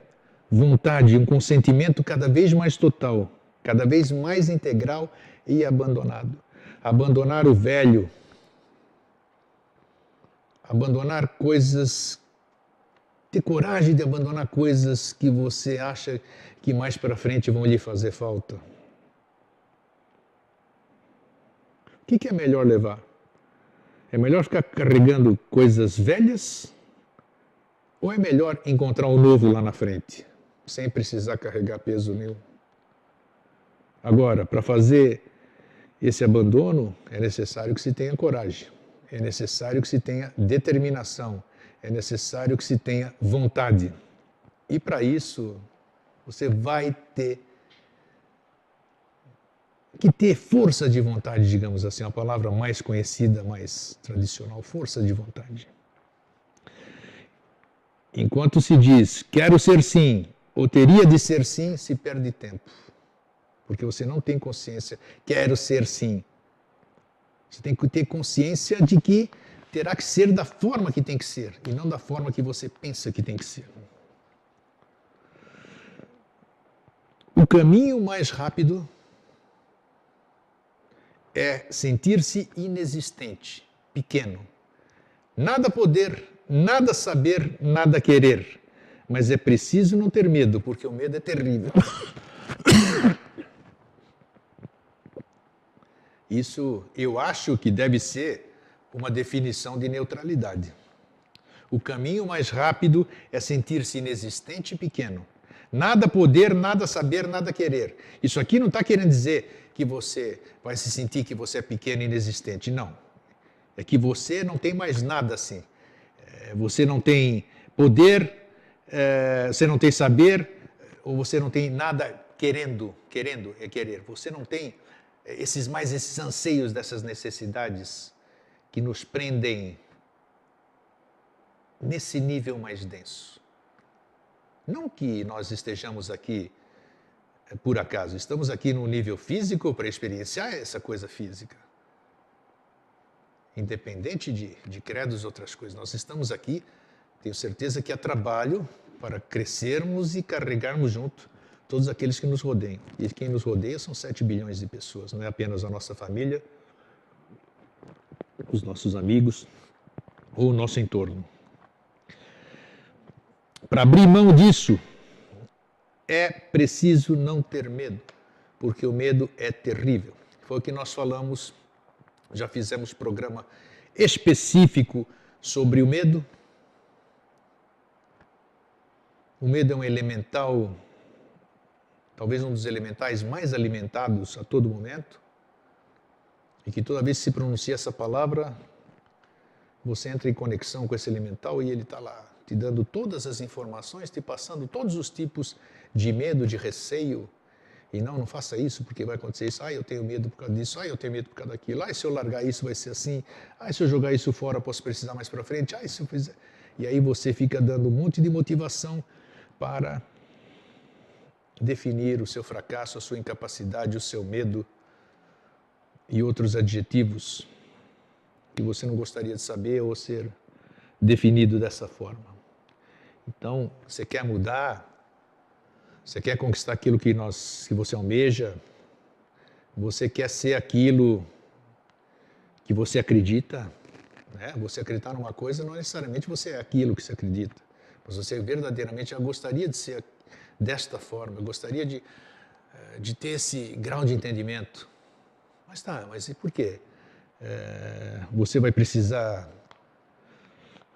A: vontade, um consentimento cada vez mais total, cada vez mais integral e abandonado abandonar o velho, abandonar coisas, ter coragem de abandonar coisas que você acha que mais para frente vão lhe fazer falta. O que, é melhor levar? É melhor ficar carregando coisas velhas ou é melhor encontrar um novo lá na frente, sem precisar carregar peso nenhum? Agora, para fazer esse abandono é necessário que se tenha coragem, é necessário que se tenha determinação, é necessário que se tenha vontade. E para isso, você vai ter que ter força de vontade, digamos assim, a palavra mais conhecida, mais tradicional, força de vontade. Enquanto se diz quero ser sim, ou teria de ser sim, se perde tempo porque você não tem consciência, quero ser sim. Você tem que ter consciência de que terá que ser da forma que tem que ser e não da forma que você pensa que tem que ser. O caminho mais rápido é sentir-se inexistente, pequeno. Nada poder, nada saber, nada querer. Mas é preciso não ter medo, porque o medo é terrível. Isso eu acho que deve ser uma definição de neutralidade. O caminho mais rápido é sentir-se inexistente e pequeno. Nada poder, nada saber, nada querer. Isso aqui não está querendo dizer que você vai se sentir que você é pequeno e inexistente. Não. É que você não tem mais nada assim. É, você não tem poder, é, você não tem saber, ou você não tem nada querendo. Querendo é querer. Você não tem esses mais esses anseios dessas necessidades que nos prendem nesse nível mais denso. Não que nós estejamos aqui eh, por acaso, estamos aqui no nível físico para experienciar essa coisa física. Independente de, de credos outras coisas, nós estamos aqui, tenho certeza que há trabalho para crescermos e carregarmos junto todos aqueles que nos rodeiam. E quem nos rodeia são 7 bilhões de pessoas, não é apenas a nossa família, os nossos amigos ou o nosso entorno. Para abrir mão disso, é preciso não ter medo, porque o medo é terrível. Foi o que nós falamos, já fizemos programa específico sobre o medo. O medo é um elemental talvez um dos elementais mais alimentados a todo momento, e que toda vez que se pronuncia essa palavra, você entra em conexão com esse elemental e ele está lá te dando todas as informações, te passando todos os tipos de medo, de receio. E não, não faça isso porque vai acontecer isso. Ah, eu tenho medo por causa disso. Ah, eu tenho medo por causa daquilo. Ah, se eu largar isso vai ser assim. Ah, se eu jogar isso fora posso precisar mais para frente. Ah, se eu fizer. E aí você fica dando um monte de motivação para definir o seu fracasso, a sua incapacidade, o seu medo e outros adjetivos que você não gostaria de saber ou ser definido dessa forma. Então, você quer mudar? Você quer conquistar aquilo que nós que você almeja? Você quer ser aquilo que você acredita? Né? Você acreditar numa coisa não necessariamente você é aquilo que você acredita, mas você verdadeiramente gostaria de ser desta forma, gostaria de, eh, de ter esse grau de entendimento. Mas tá, mas e por quê? É, você vai precisar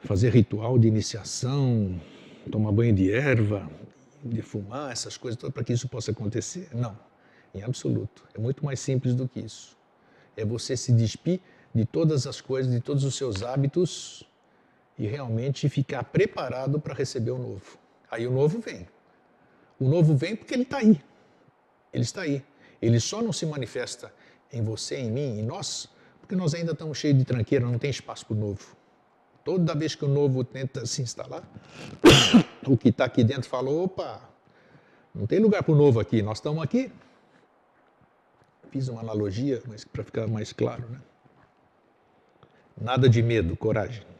A: fazer ritual de iniciação, tomar banho de erva, de fumar, essas coisas todas, para que isso possa acontecer? Não, em absoluto. É muito mais simples do que isso. É você se despir de todas as coisas, de todos os seus hábitos e realmente ficar preparado para receber o novo. Aí o novo vem. O novo vem porque ele está aí. Ele está aí. Ele só não se manifesta em você, em mim, em nós, porque nós ainda estamos cheios de tranqueira, não tem espaço para o novo. Toda vez que o novo tenta se instalar, o que está aqui dentro fala: opa, não tem lugar para o novo aqui, nós estamos aqui. Fiz uma analogia, mas para ficar mais claro, né? Nada de medo, coragem.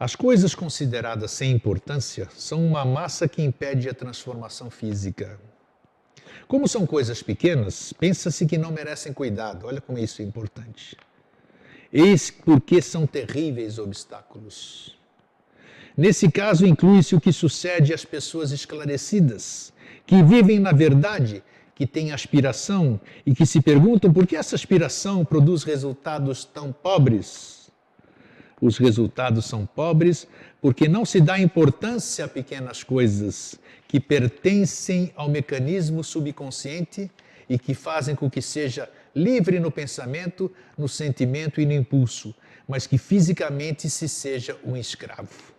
A: As coisas consideradas sem importância são uma massa que impede a transformação física. Como são coisas pequenas, pensa-se que não merecem cuidado. Olha como isso é importante. Eis porque são terríveis obstáculos. Nesse caso, inclui-se o que sucede às pessoas esclarecidas, que vivem na verdade que têm aspiração e que se perguntam por que essa aspiração produz resultados tão pobres. Os resultados são pobres porque não se dá importância a pequenas coisas que pertencem ao mecanismo subconsciente e que fazem com que seja livre no pensamento, no sentimento e no impulso, mas que fisicamente se seja um escravo.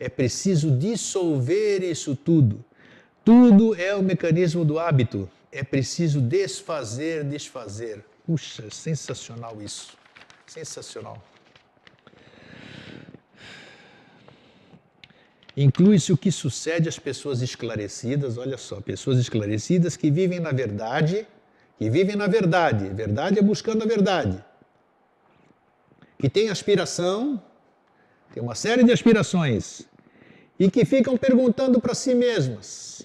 A: É preciso dissolver isso tudo tudo é o mecanismo do hábito. É preciso desfazer, desfazer. Puxa, sensacional isso. Sensacional. Inclui-se o que sucede às pessoas esclarecidas, olha só, pessoas esclarecidas que vivem na verdade, que vivem na verdade, verdade é buscando a verdade, que têm aspiração, tem uma série de aspirações, e que ficam perguntando para si mesmas: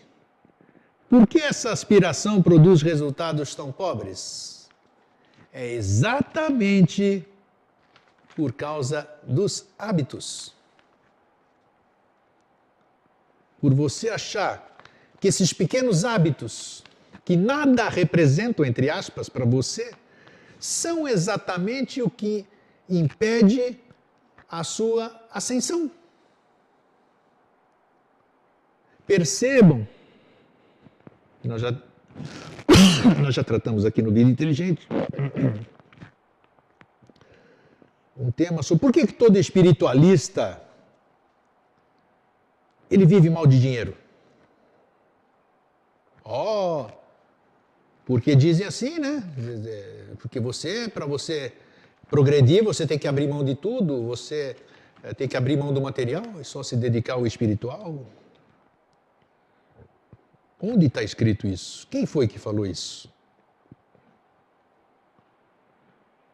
A: por que essa aspiração produz resultados tão pobres? É exatamente por causa dos hábitos. Por você achar que esses pequenos hábitos, que nada representam, entre aspas, para você, são exatamente o que impede a sua ascensão. Percebam nós já, nós já tratamos aqui no Vida Inteligente um tema sobre por que, que todo espiritualista ele vive mal de dinheiro. Ó, oh, porque dizem assim, né? Porque você, para você progredir, você tem que abrir mão de tudo, você eh, tem que abrir mão do material e só se dedicar ao espiritual. Onde está escrito isso? Quem foi que falou isso?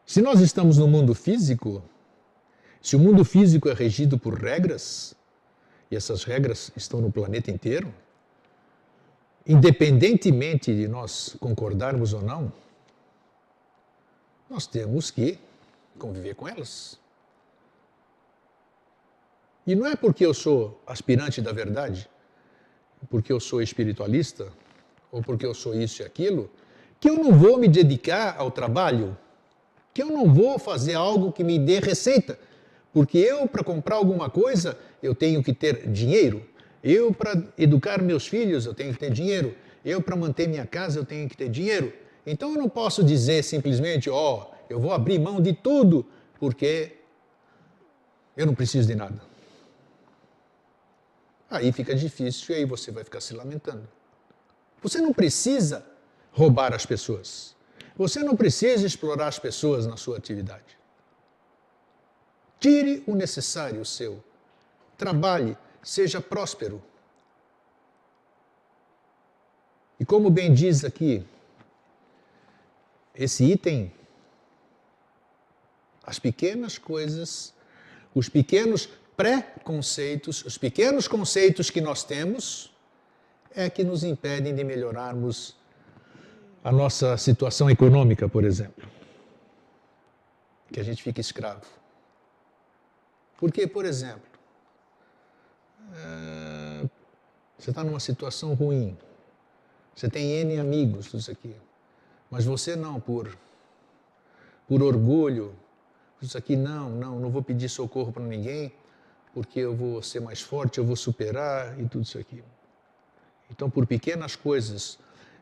A: Se nós estamos no mundo físico, se o mundo físico é regido por regras, e essas regras estão no planeta inteiro, independentemente de nós concordarmos ou não, nós temos que conviver com elas. E não é porque eu sou aspirante da verdade porque eu sou espiritualista, ou porque eu sou isso e aquilo, que eu não vou me dedicar ao trabalho, que eu não vou fazer algo que me dê receita. Porque eu, para comprar alguma coisa, eu tenho que ter dinheiro. Eu, para educar meus filhos, eu tenho que ter dinheiro. Eu, para manter minha casa, eu tenho que ter dinheiro. Então, eu não posso dizer simplesmente, ó, oh, eu vou abrir mão de tudo, porque eu não preciso de nada. Aí fica difícil e aí você vai ficar se lamentando. Você não precisa roubar as pessoas. Você não precisa explorar as pessoas na sua atividade. Tire o necessário seu. Trabalhe, seja próspero. como bem diz aqui, esse item, as pequenas coisas, os pequenos pré-conceitos, os pequenos conceitos que nós temos, é que nos impedem de melhorarmos a nossa situação econômica, por exemplo. Que a gente fica escravo. Porque, por exemplo, é, você está numa situação ruim, você tem N amigos, tudo aqui, mas você não, por, por orgulho, isso aqui não, não, não vou pedir socorro para ninguém, porque eu vou ser mais forte, eu vou superar e tudo isso aqui. Então, por pequenas coisas,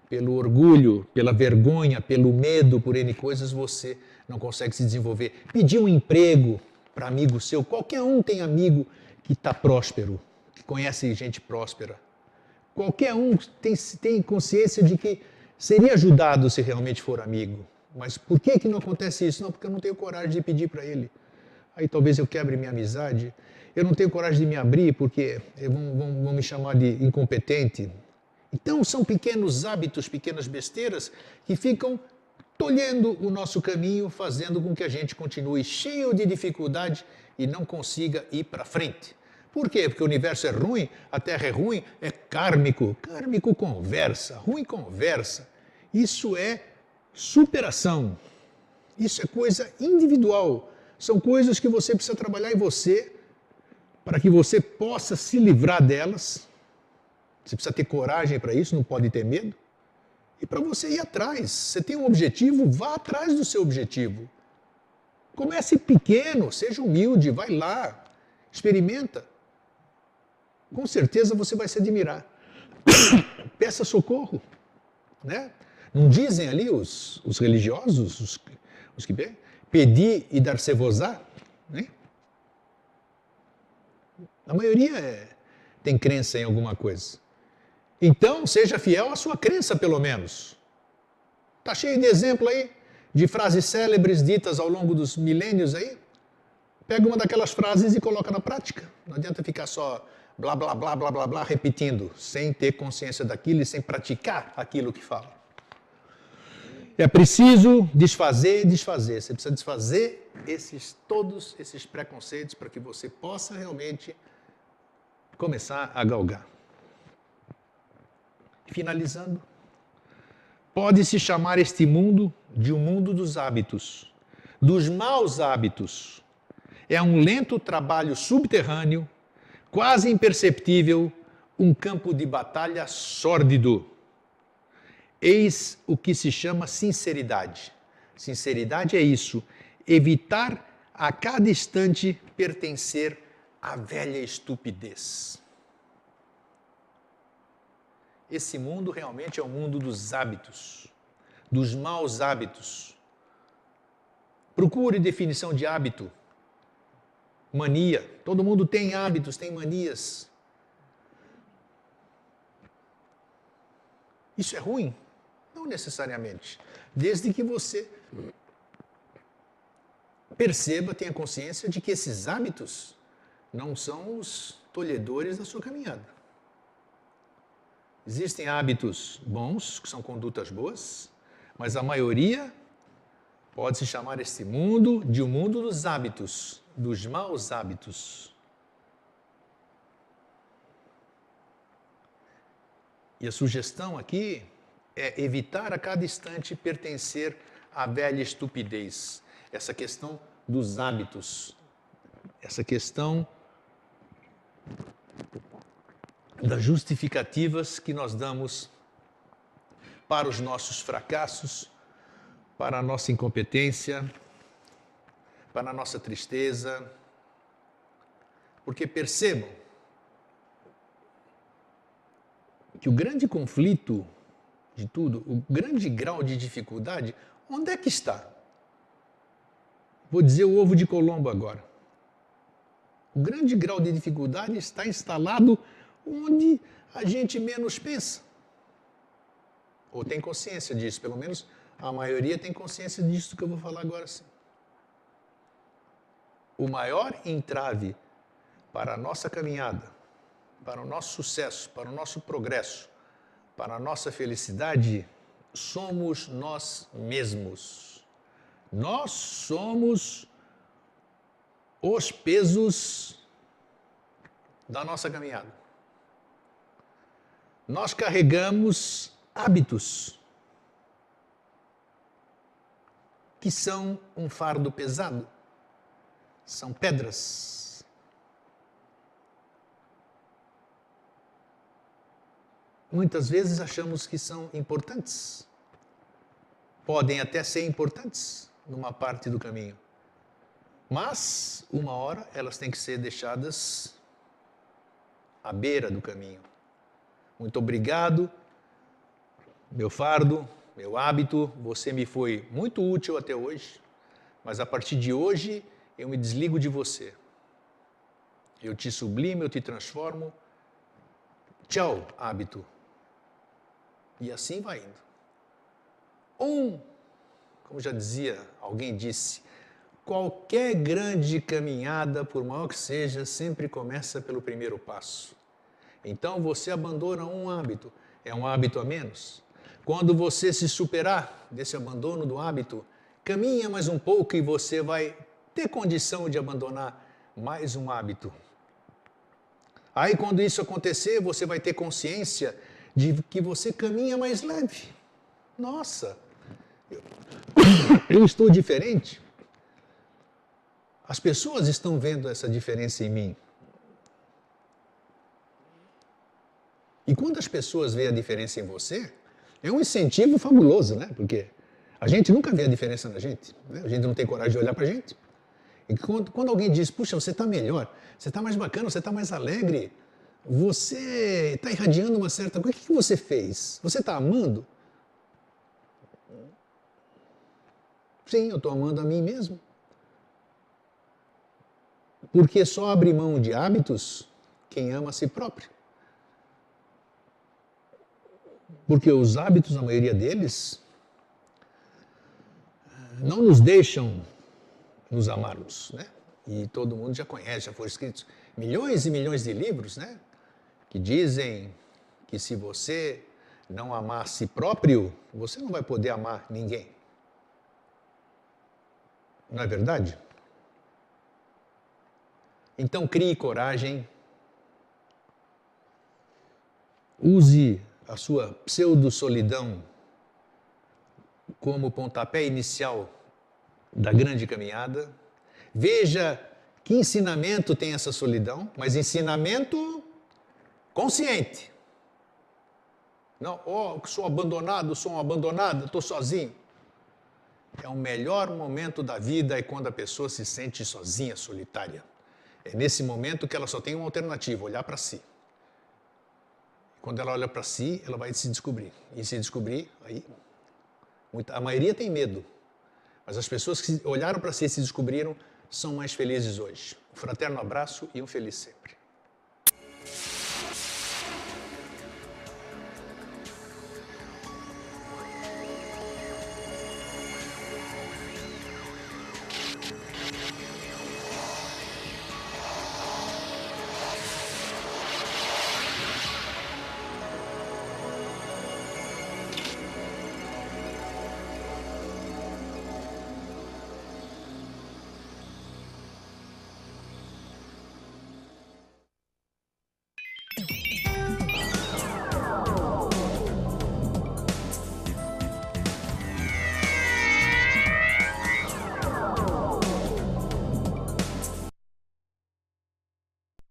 A: pelo orgulho, pela vergonha, pelo medo, por N coisas, você não consegue se desenvolver. Pedir um emprego para amigo seu, qualquer um tem amigo que está próspero, que conhece gente próspera. Qualquer um tem, tem consciência de que seria ajudado se realmente for amigo. Mas por que, que não acontece isso? Não, porque eu não tenho coragem de pedir para ele. Aí talvez eu quebre minha amizade. Eu não tenho coragem de me abrir porque vão, vão, vão me chamar de incompetente. Então são pequenos hábitos, pequenas besteiras que ficam tolhendo o nosso caminho, fazendo com que a gente continue cheio de dificuldade e não consiga ir para frente. Por quê? Porque o universo é ruim, a Terra é ruim, é kármico. Kármico conversa, ruim conversa. Isso é superação. Isso é coisa individual. São coisas que você precisa trabalhar em você para que você possa se livrar delas. Você precisa ter coragem para isso, não pode ter medo. E para você ir atrás. Você tem um objetivo, vá atrás do seu objetivo. Comece pequeno, seja humilde, vai lá, experimenta. Com certeza você vai se admirar. Peça socorro, né? Não dizem ali os, os religiosos, os, os que pedir e dar-se-vos-á? Né? A maioria é, tem crença em alguma coisa. Então, seja fiel à sua crença, pelo menos. Está cheio de exemplo aí, de frases célebres ditas ao longo dos milênios aí. Pega uma daquelas frases e coloca na prática. Não adianta ficar só blá, blá, blá, blá, blá, blá, repetindo, sem ter consciência daquilo e sem praticar aquilo que fala. É preciso desfazer, desfazer. Você precisa desfazer esses todos esses preconceitos para que você possa realmente começar a galgar. Finalizando, pode-se chamar este mundo de um mundo dos hábitos, dos maus hábitos. É um lento trabalho subterrâneo, quase imperceptível, um campo de batalha sórdido Eis o que se chama sinceridade. Sinceridade é isso, evitar a cada instante pertencer à velha estupidez. Esse mundo realmente é o mundo dos hábitos, dos maus hábitos. Procure definição de hábito. Mania. Todo mundo tem hábitos, tem manias. Isso é ruim? Não necessariamente. Desde que você perceba, tenha consciência de que esses hábitos não são os tolhedores da sua caminhada. Existem hábitos bons, que são condutas boas, mas a maioria pode-se chamar esse mundo de um mundo dos hábitos, dos maus hábitos. E a sugestão aqui é evitar a cada instante pertencer à velha estupidez. Essa questão dos hábitos, essa questão das justificativas que nós damos para os nossos fracassos, para a nossa incompetência, para a nossa tristeza. Porque percebam que o grande conflito de tudo, o grande grau de dificuldade, onde é que está? Vou dizer o ovo de Colombo agora. O grande grau de dificuldade está instalado onde a gente menos pensa. Ou tem consciência disso, pelo menos a maioria tem consciência disso que eu vou falar agora sim. O maior entrave para a nossa caminhada, para o nosso sucesso, para o nosso progresso, para a nossa felicidade, somos nós mesmos. Nós somos os pesos da nossa caminhada. Nós carregamos hábitos que são um fardo pesado, são pedras. Muitas vezes achamos que são importantes, podem até ser importantes numa parte do caminho, mas uma hora elas têm que ser deixadas à beira do caminho. Muito obrigado, meu fardo, meu hábito, você me foi muito útil até hoje, mas a partir de hoje eu me desligo de você. Eu te sublimo, eu te transformo. Tchau, hábito. E assim vai indo. Um, como já dizia, alguém disse, qualquer grande caminhada, por maior que seja, sempre começa pelo primeiro passo. Então você abandona um hábito, é um hábito a menos. Quando você se superar desse abandono do hábito, caminha mais um pouco e você vai ter condição de abandonar mais um hábito. Aí, quando isso acontecer, você vai ter consciência de que você caminha mais leve. Nossa, eu estou diferente. As pessoas estão vendo essa diferença em mim. E quando as pessoas veem a diferença em você, é um incentivo fabuloso, né? Porque a gente nunca vê a diferença na gente. Né? A gente não tem coragem de olhar para a gente. E quando, quando, alguém diz, puxa, você está melhor, você está mais bacana, você está mais alegre, você está irradiando uma certa coisa, o que, que você fez? Você está amando? Sim, eu estou amando a mim mesmo. Porque só abre mão de hábitos quem ama a si próprio. Porque os hábitos, a maioria deles, não nos deixam nos amarmos, né? E todo mundo já conhece, já foram escritos milhões e milhões de livros, né? Que dizem que se você não amar a si próprio, você não vai poder amar ninguém. Não é verdade? Então crie coragem, use a sua pseudo-solidão como pontapé inicial da grande caminhada. Veja que ensinamento tem essa solidão, mas ensinamento consciente. Não, oh, sou abandonado, sou um abandonado, estou sozinho. É o melhor momento da vida é quando a pessoa se sente sozinha, solitária. É nesse momento que ela só tem uma alternativa, olhar para si. Quando ela olha para si, ela vai se descobrir. E se descobrir, aí. Muita, a maioria tem medo. Mas as pessoas que olharam para si e se descobriram são mais felizes hoje. Um fraterno abraço e um feliz sempre.